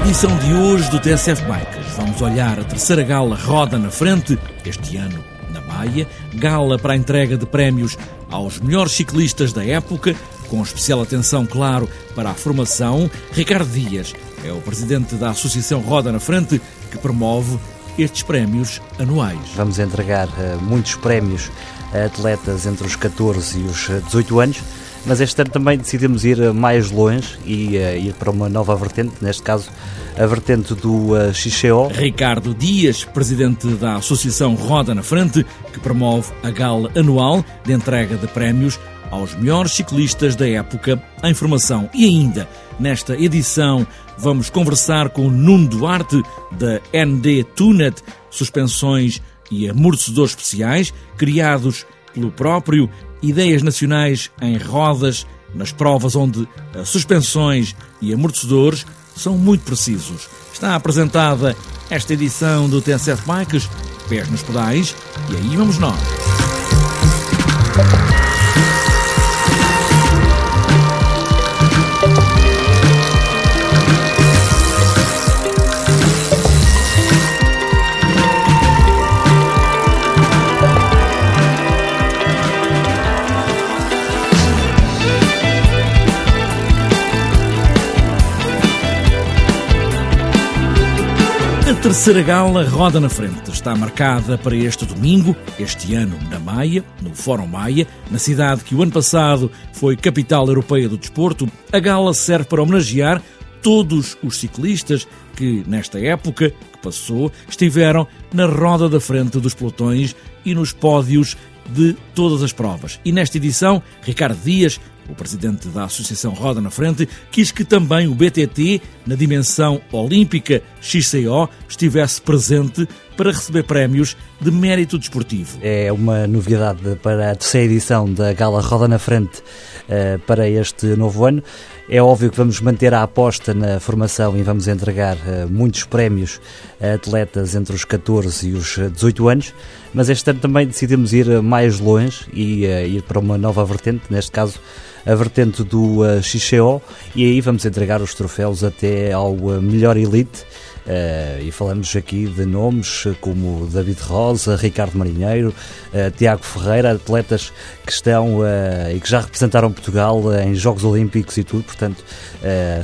edição de hoje do TSF Bikes, vamos olhar a terceira gala Roda na Frente, este ano na Maia, gala para a entrega de prémios aos melhores ciclistas da época, com especial atenção, claro, para a formação. Ricardo Dias é o presidente da Associação Roda na Frente, que promove estes prémios anuais. Vamos entregar uh, muitos prémios a atletas entre os 14 e os 18 anos mas este ano também decidimos ir mais longe e uh, ir para uma nova vertente, neste caso a vertente do uh. Ricardo Dias, presidente da Associação Roda na Frente, que promove a gala anual de entrega de prémios aos melhores ciclistas da época em formação. E ainda, nesta edição, vamos conversar com Nuno Duarte, da ND Tunet, suspensões e amortecedores especiais, criados pelo próprio ideias nacionais em rodas, nas provas onde suspensões e amortecedores são muito precisos. Está apresentada esta edição do TSF Bikes, pés nos pedais, e aí vamos nós. Terceira gala roda na frente. Está marcada para este domingo, este ano na Maia, no Fórum Maia, na cidade que o ano passado foi capital europeia do desporto. A gala serve para homenagear todos os ciclistas que, nesta época que passou, estiveram na roda da frente dos pelotões e nos pódios de todas as provas. E nesta edição, Ricardo Dias o presidente da Associação Roda na Frente quis que também o BTT, na dimensão olímpica XCO, estivesse presente para receber prémios de mérito desportivo. É uma novidade para a terceira edição da Gala Roda na Frente uh, para este novo ano. É óbvio que vamos manter a aposta na formação e vamos entregar uh, muitos prémios a atletas entre os 14 e os 18 anos, mas este ano também decidimos ir mais longe e uh, ir para uma nova vertente, neste caso a vertente do uh, Xixeo, e aí vamos entregar os troféus até ao uh, melhor elite. Uh, e falamos aqui de nomes como David Rosa, Ricardo Marinheiro, uh, Tiago Ferreira, atletas que estão uh, e que já representaram Portugal em Jogos Olímpicos e tudo, portanto,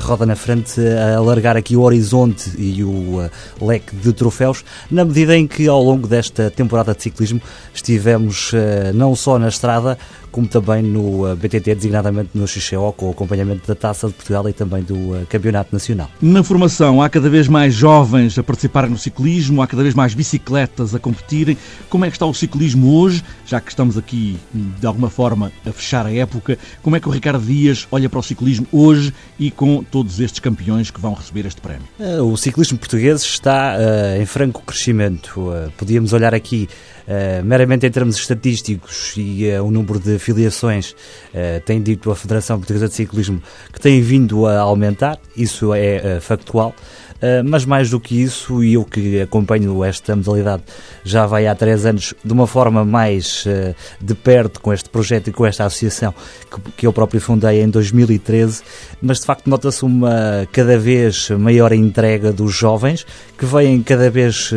roda na frente a alargar aqui o horizonte e o leque de troféus, na medida em que ao longo desta temporada de ciclismo estivemos não só na estrada, como também no BTT, designadamente no XCO, com o acompanhamento da Taça de Portugal e também do Campeonato Nacional. Na formação, há cada vez mais jovens a participarem no ciclismo, há cada vez mais bicicletas a competirem. Como é que está o ciclismo hoje, já que estamos aqui de alguma forma a fechar a época? Como é que o Ricardo Dias olha para o ciclismo hoje e com todos estes campeões que vão receber este prémio? Eh, o ciclismo português está uh, em franco crescimento. Uh, podíamos olhar aqui Uh, meramente em termos estatísticos e uh, o número de filiações uh, tem dito a Federação Portuguesa de Ciclismo que tem vindo a aumentar, isso é factual. Mas mais do que isso, e eu que acompanho esta modalidade já vai há três anos de uma forma mais de perto com este projeto e com esta associação que, que eu próprio fundei em 2013, mas de facto nota-se uma cada vez maior entrega dos jovens que veem cada vez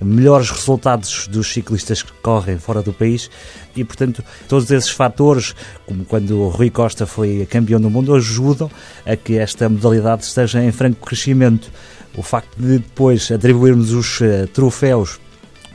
melhores resultados dos ciclistas que correm fora do país e, portanto, todos esses fatores, como quando o Rui Costa foi campeão do mundo, ajudam a que esta modalidade esteja em franco crescimento. O facto de depois atribuirmos os uh, troféus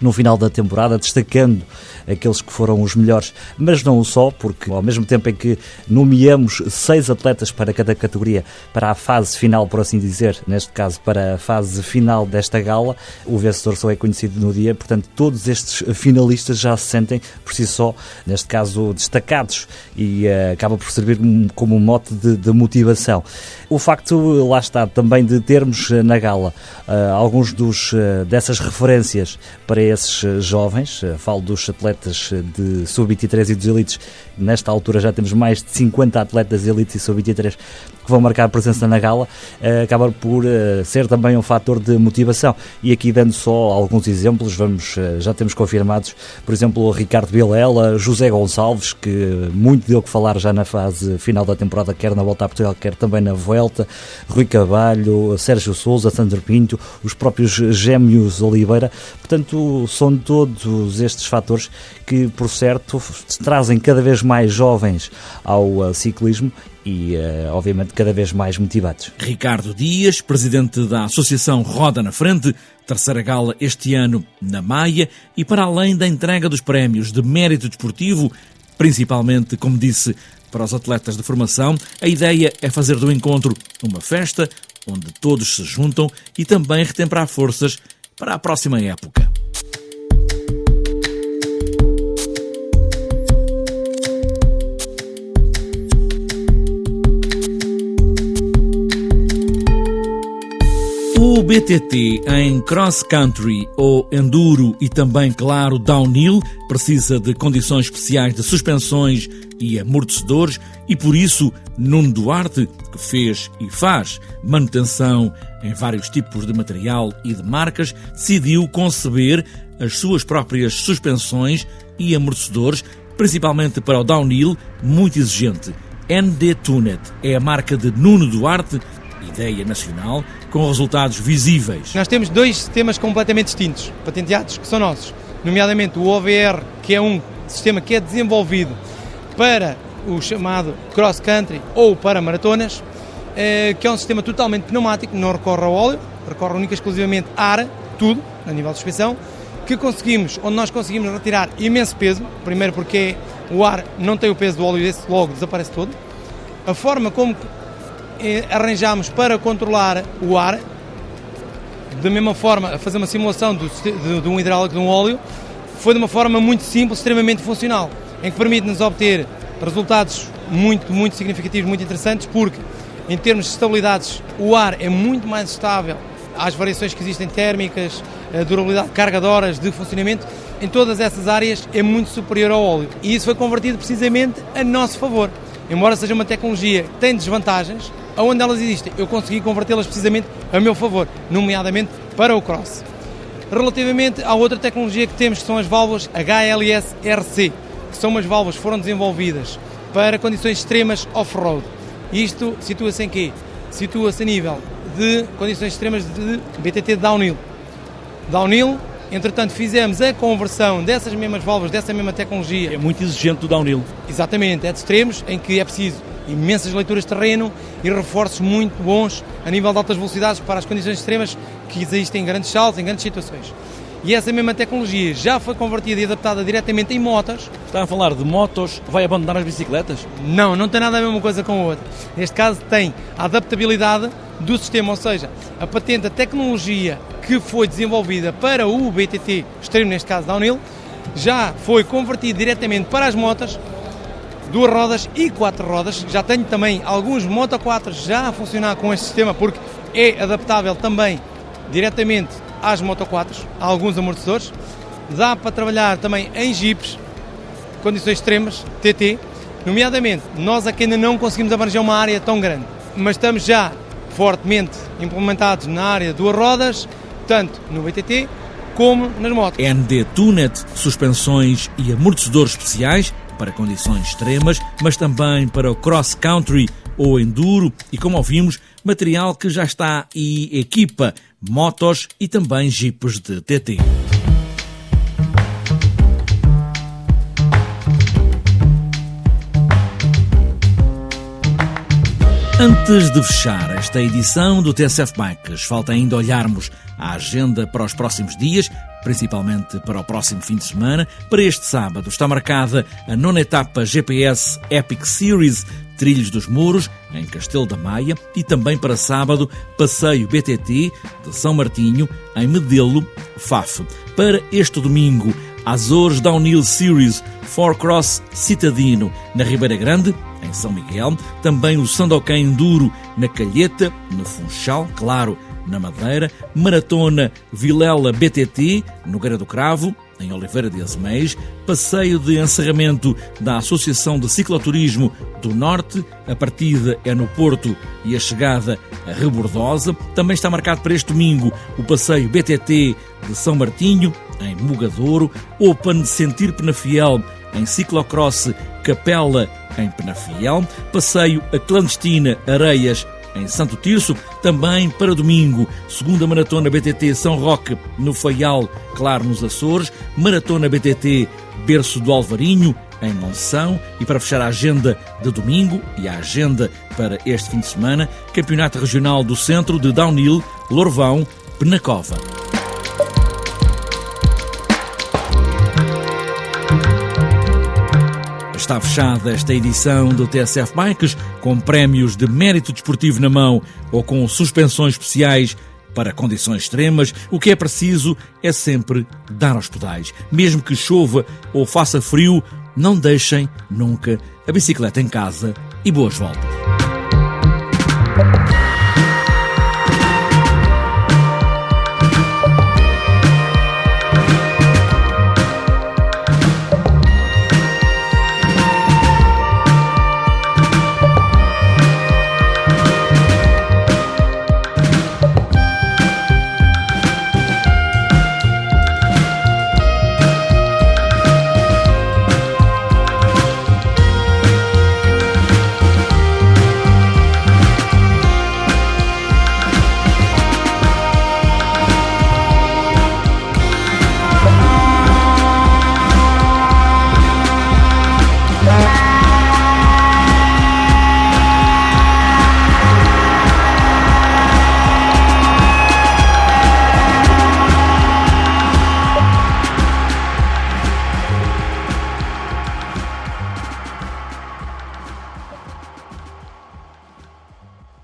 no final da temporada, destacando aqueles que foram os melhores, mas não só, porque ao mesmo tempo em que nomeamos seis atletas para cada categoria para a fase final, por assim dizer, neste caso para a fase final desta gala, o vencedor só é conhecido no dia, portanto todos estes finalistas já se sentem por si só, neste caso, destacados e uh, acaba por servir como um mote de, de, motivação. O facto, lá está, também de termos eh, na gala uh, alguns dos, uh, dessas referências para esses jovens, falo dos atletas atletas de sub-23 e dos elites. Nesta altura já temos mais de 50 atletas elites e sub-23 que vão marcar presença na gala, uh, acaba por uh, ser também um fator de motivação. E aqui dando só alguns exemplos, vamos, uh, já temos confirmados, por exemplo, Ricardo Vilela, José Gonçalves, que muito deu que falar já na fase final da temporada, quer na volta a Portugal, quer também na Vuelta, Rui Cavalho, Sérgio Souza, Sandro Pinto, os próprios Gêmeos Oliveira. Portanto, são todos estes fatores que, por certo, trazem cada vez mais jovens ao ciclismo e, uh, obviamente, cada vez mais motivados. Ricardo Dias, presidente da Associação Roda na Frente, terceira gala este ano na Maia, e para além da entrega dos prémios de mérito desportivo, principalmente, como disse, para os atletas de formação, a ideia é fazer do encontro uma festa onde todos se juntam e também retemperar forças para a próxima época. BTT em cross country ou enduro e também, claro, downhill precisa de condições especiais de suspensões e amortecedores e por isso Nuno Duarte, que fez e faz manutenção em vários tipos de material e de marcas, decidiu conceber as suas próprias suspensões e amortecedores, principalmente para o downhill, muito exigente. ND Tunet é a marca de Nuno Duarte ideia nacional, com resultados visíveis. Nós temos dois sistemas completamente distintos, patenteados, que são nossos, nomeadamente o OVR, que é um sistema que é desenvolvido para o chamado cross country ou para maratonas, eh, que é um sistema totalmente pneumático, não recorre ao óleo, recorre única e exclusivamente a ar, tudo, a nível de suspensão, que conseguimos, onde nós conseguimos retirar imenso peso, primeiro porque o ar não tem o peso do óleo e esse logo desaparece todo. A forma como arranjámos para controlar o ar, da mesma forma, a fazer uma simulação do, de, de um hidráulico de um óleo, foi de uma forma muito simples, extremamente funcional, em que permite-nos obter resultados muito, muito significativos, muito interessantes, porque em termos de estabilidades o ar é muito mais estável às variações que existem térmicas, a durabilidade, carga de horas de funcionamento, em todas essas áreas é muito superior ao óleo. E isso foi convertido precisamente a nosso favor. Embora seja uma tecnologia que tem desvantagens, aonde elas existem, eu consegui convertê-las precisamente a meu favor, nomeadamente para o cross. Relativamente à outra tecnologia que temos, que são as válvulas HLS-RC, que são umas válvulas que foram desenvolvidas para condições extremas off-road. Isto situa-se em quê? Situa-se a nível de condições extremas de BTT downhill. Downhill, entretanto, fizemos a conversão dessas mesmas válvulas, dessa mesma tecnologia. É muito exigente do downhill. Exatamente, é de extremos, em que é preciso imensas leituras de terreno e reforços muito bons a nível de altas velocidades para as condições extremas que existem em grandes saltos, em grandes situações. E essa mesma tecnologia já foi convertida e adaptada diretamente em motos. Está a falar de motos, vai abandonar as bicicletas? Não, não tem nada a ver uma coisa com a outra. Neste caso tem a adaptabilidade do sistema, ou seja, a patente, a tecnologia que foi desenvolvida para o BTT extremo, neste caso downhill, já foi convertida diretamente para as motas duas rodas e quatro rodas. Já tenho também alguns Moto 4 já a funcionar com este sistema porque é adaptável também diretamente às Moto 4, a alguns amortecedores. Dá para trabalhar também em Jeeps, condições extremas, TT. Nomeadamente, nós aqui ainda não conseguimos abranger uma área tão grande, mas estamos já fortemente implementados na área duas rodas, tanto no BTT como nas motos. ND Tunet, suspensões e amortecedores especiais para condições extremas, mas também para o cross-country ou enduro e, como ouvimos, material que já está e equipa motos e também jipes de TT. Antes de fechar esta edição do TSF Bikes, falta ainda olharmos a agenda para os próximos dias, principalmente para o próximo fim de semana. Para este sábado está marcada a nona etapa GPS Epic Series Trilhos dos Muros, em Castelo da Maia, e também para sábado, passeio BTT de São Martinho, em Medelo, Faf. Para este domingo, Azores Downhill Series Four Cross Citadino, na Ribeira Grande, em São Miguel, também o Sandokan Enduro na Calheta, no Funchal, claro, na Madeira, Maratona Vilela BTT, no Gueira do Cravo, em Oliveira de Azeméis, passeio de encerramento da Associação de Cicloturismo do Norte, a partida é no Porto e a chegada a Rebordosa. Também está marcado para este domingo o passeio BTT de São Martinho, em Mugadouro, Open Sentir Penafiel, em Ciclocross Capela, em Penafiel, passeio a Clandestina Areias, em Santo Tirso, também para domingo, segunda maratona BTT São Roque, no Faial, claro, nos Açores, maratona BTT Berço do Alvarinho, em Monção, e para fechar a agenda de domingo e a agenda para este fim de semana, Campeonato Regional do Centro de Downhill, Lorvão, Penacova. Está fechada esta edição do TSF Bikes com prémios de mérito desportivo na mão ou com suspensões especiais para condições extremas. O que é preciso é sempre dar aos pedais. Mesmo que chova ou faça frio, não deixem nunca a bicicleta em casa e boas voltas.